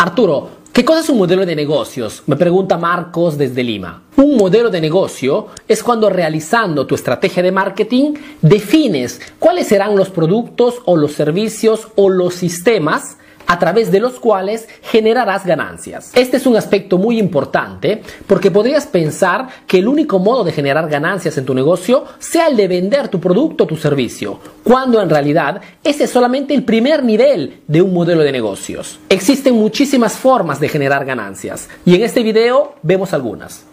Arturo, ¿qué cosa es un modelo de negocios? Me pregunta Marcos desde Lima. Un modelo de negocio es cuando realizando tu estrategia de marketing defines cuáles serán los productos o los servicios o los sistemas a través de los cuales generarás ganancias. Este es un aspecto muy importante porque podrías pensar que el único modo de generar ganancias en tu negocio sea el de vender tu producto o tu servicio, cuando en realidad ese es solamente el primer nivel de un modelo de negocios. Existen muchísimas formas de generar ganancias y en este video vemos algunas.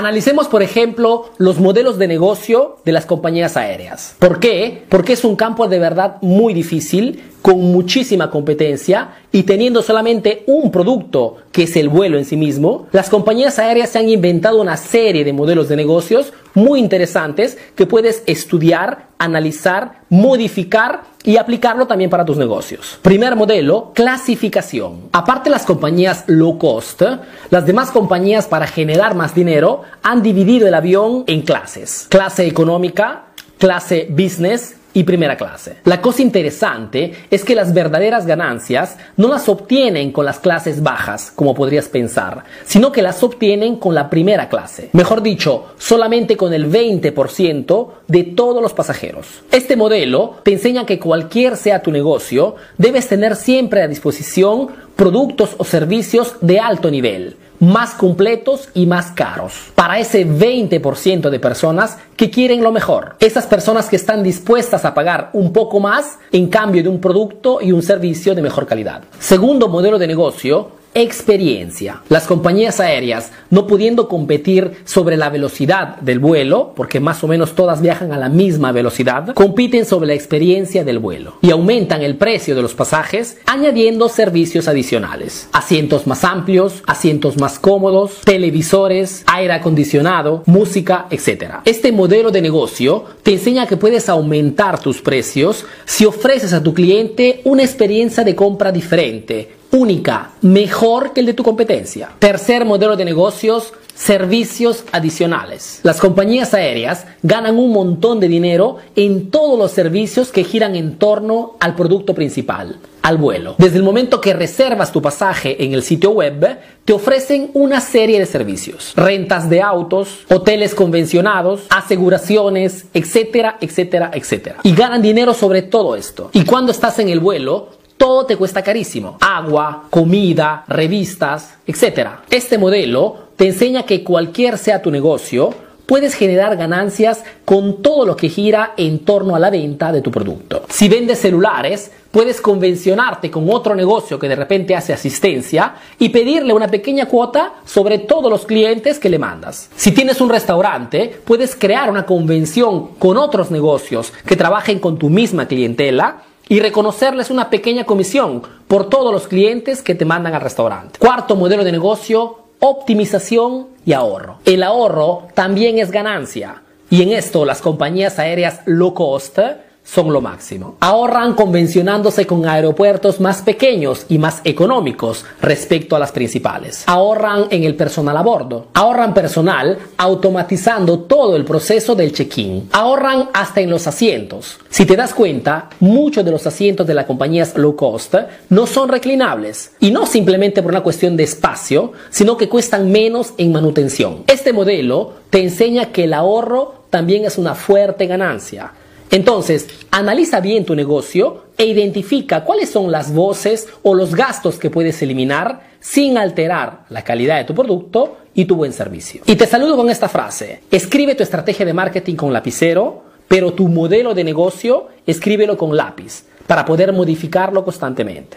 Analicemos, por ejemplo, los modelos de negocio de las compañías aéreas. ¿Por qué? Porque es un campo de verdad muy difícil con muchísima competencia y teniendo solamente un producto que es el vuelo en sí mismo, las compañías aéreas se han inventado una serie de modelos de negocios muy interesantes que puedes estudiar, analizar, modificar y aplicarlo también para tus negocios. Primer modelo, clasificación. Aparte de las compañías low cost, las demás compañías para generar más dinero han dividido el avión en clases. Clase económica, clase business y primera clase. La cosa interesante es que las verdaderas ganancias no las obtienen con las clases bajas, como podrías pensar, sino que las obtienen con la primera clase. Mejor dicho, solamente con el 20% de todos los pasajeros. Este modelo te enseña que cualquier sea tu negocio, debes tener siempre a disposición productos o servicios de alto nivel más completos y más caros para ese 20% de personas que quieren lo mejor. Esas personas que están dispuestas a pagar un poco más en cambio de un producto y un servicio de mejor calidad. Segundo modelo de negocio experiencia. Las compañías aéreas, no pudiendo competir sobre la velocidad del vuelo, porque más o menos todas viajan a la misma velocidad, compiten sobre la experiencia del vuelo y aumentan el precio de los pasajes añadiendo servicios adicionales. Asientos más amplios, asientos más cómodos, televisores, aire acondicionado, música, etc. Este modelo de negocio te enseña que puedes aumentar tus precios si ofreces a tu cliente una experiencia de compra diferente única, mejor que el de tu competencia. Tercer modelo de negocios, servicios adicionales. Las compañías aéreas ganan un montón de dinero en todos los servicios que giran en torno al producto principal, al vuelo. Desde el momento que reservas tu pasaje en el sitio web, te ofrecen una serie de servicios. Rentas de autos, hoteles convencionados, aseguraciones, etcétera, etcétera, etcétera. Y ganan dinero sobre todo esto. Y cuando estás en el vuelo, todo te cuesta carísimo. Agua, comida, revistas, etc. Este modelo te enseña que cualquier sea tu negocio, puedes generar ganancias con todo lo que gira en torno a la venta de tu producto. Si vendes celulares, puedes convencionarte con otro negocio que de repente hace asistencia y pedirle una pequeña cuota sobre todos los clientes que le mandas. Si tienes un restaurante, puedes crear una convención con otros negocios que trabajen con tu misma clientela y reconocerles una pequeña comisión por todos los clientes que te mandan al restaurante. Cuarto modelo de negocio, optimización y ahorro. El ahorro también es ganancia y en esto las compañías aéreas low cost son lo máximo. Ahorran convencionándose con aeropuertos más pequeños y más económicos respecto a las principales. Ahorran en el personal a bordo. Ahorran personal automatizando todo el proceso del check-in. Ahorran hasta en los asientos. Si te das cuenta, muchos de los asientos de las compañías low cost no son reclinables y no simplemente por una cuestión de espacio, sino que cuestan menos en manutención. Este modelo te enseña que el ahorro también es una fuerte ganancia. Entonces, analiza bien tu negocio e identifica cuáles son las voces o los gastos que puedes eliminar sin alterar la calidad de tu producto y tu buen servicio. Y te saludo con esta frase. Escribe tu estrategia de marketing con lapicero, pero tu modelo de negocio escríbelo con lápiz para poder modificarlo constantemente.